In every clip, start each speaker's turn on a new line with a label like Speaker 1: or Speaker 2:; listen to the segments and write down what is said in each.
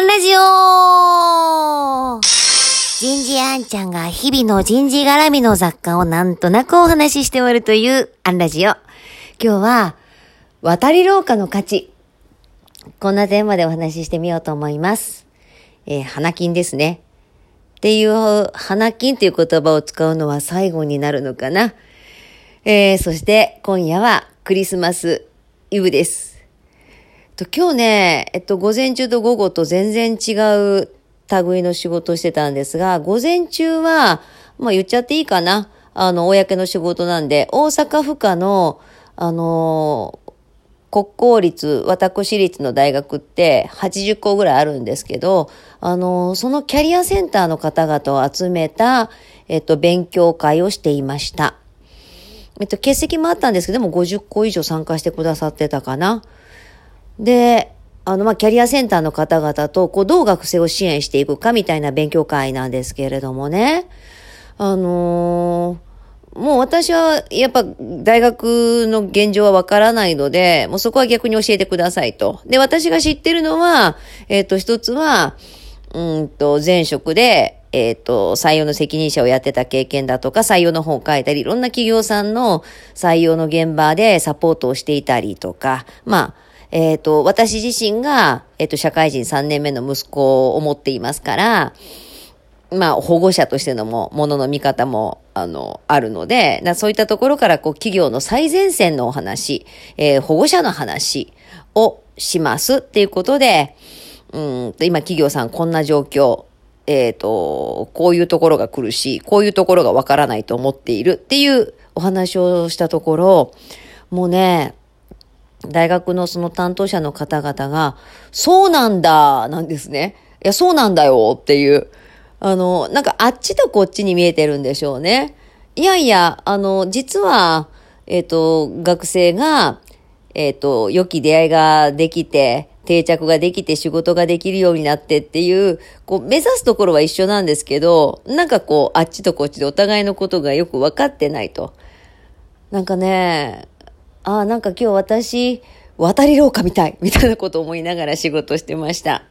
Speaker 1: ンラジオ人事アンちゃんが日々の人事絡みの雑貨をなんとなくお話ししておるというアンラジオ。今日は、渡り廊下の価値。こんなテーマでお話ししてみようと思います。えー、花金ですね。っていう、花金っていう言葉を使うのは最後になるのかな。えー、そして今夜はクリスマスイブです。と今日ね、えっと、午前中と午後と全然違う類の仕事をしてたんですが、午前中は、まあ言っちゃっていいかな。あの、公の仕事なんで、大阪府下の、あの国公立、私立の大学って80校ぐらいあるんですけど、あのそのキャリアセンターの方々を集めた、えっと、勉強会をしていました。えっと、欠席もあったんですけど、でも50校以上参加してくださってたかな。で、あの、まあ、キャリアセンターの方々と、こう、どう学生を支援していくかみたいな勉強会なんですけれどもね。あのー、もう私は、やっぱ、大学の現状はわからないので、もうそこは逆に教えてくださいと。で、私が知ってるのは、えっ、ー、と、一つは、うんと、前職で、えっ、ー、と、採用の責任者をやってた経験だとか、採用の本を書いたり、いろんな企業さんの採用の現場でサポートをしていたりとか、まあ、えっ、ー、と、私自身が、えっ、ー、と、社会人3年目の息子を持っていますから、まあ、保護者としてのも、ものの見方も、あの、あるので、そういったところから、こう、企業の最前線のお話、えー、保護者の話をしますっていうことで、うん、今、企業さんこんな状況、えっ、ー、と、こういうところが苦しい、こういうところがわからないと思っているっていうお話をしたところ、もうね、大学のその担当者の方々が、そうなんだ、なんですね。いや、そうなんだよっていう。あの、なんかあっちとこっちに見えてるんでしょうね。いやいや、あの、実は、えっ、ー、と、学生が、えっ、ー、と、良き出会いができて、定着ができて仕事ができるようになってっていう、こう、目指すところは一緒なんですけど、なんかこう、あっちとこっちでお互いのことがよく分かってないと。なんかね、ああ、なんか今日私、渡り廊下みたい、みたいなことを思いながら仕事してました。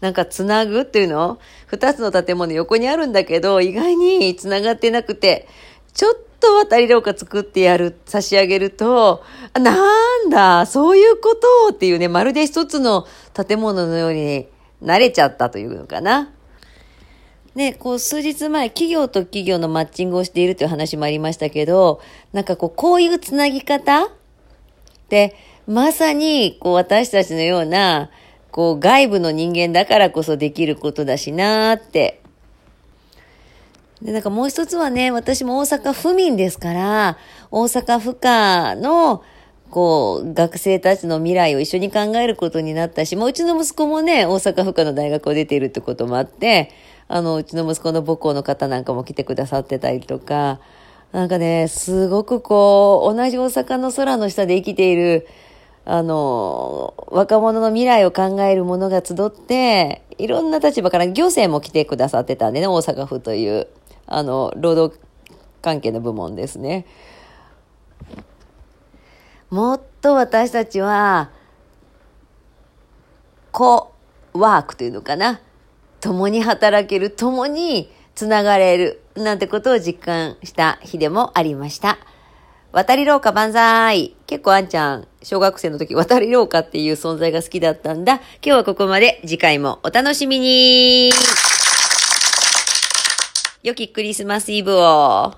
Speaker 1: なんかつなぐっていうの？二つの建物横にあるんだけど、意外につながってなくて、ちょっと渡り廊下作ってやる、差し上げると、なんだ、そういうことっていうね、まるで一つの建物のように慣れちゃったというのかな。ね、こう数日前、企業と企業のマッチングをしているという話もありましたけど、なんかこう、こういうつなぎ方で、まさに、こう、私たちのような、こう、外部の人間だからこそできることだしなーって。で、なんかもう一つはね、私も大阪府民ですから、大阪府下の、こう、学生たちの未来を一緒に考えることになったし、もううちの息子もね、大阪府下の大学を出ているってこともあって、あの、うちの息子の母校の方なんかも来てくださってたりとか、なんかね、すごくこう、同じ大阪の空の下で生きている、あの、若者の未来を考える者が集って、いろんな立場から行政も来てくださってたんでね、大阪府という、あの、労働関係の部門ですね。もっと私たちは、コワークというのかな。共に働ける、共につながれる、なんてことを実感した日でもありました。渡り廊下万歳結構あんちゃん、小学生の時渡り廊下っていう存在が好きだったんだ。今日はここまで。次回もお楽しみに良きクリスマスイブを。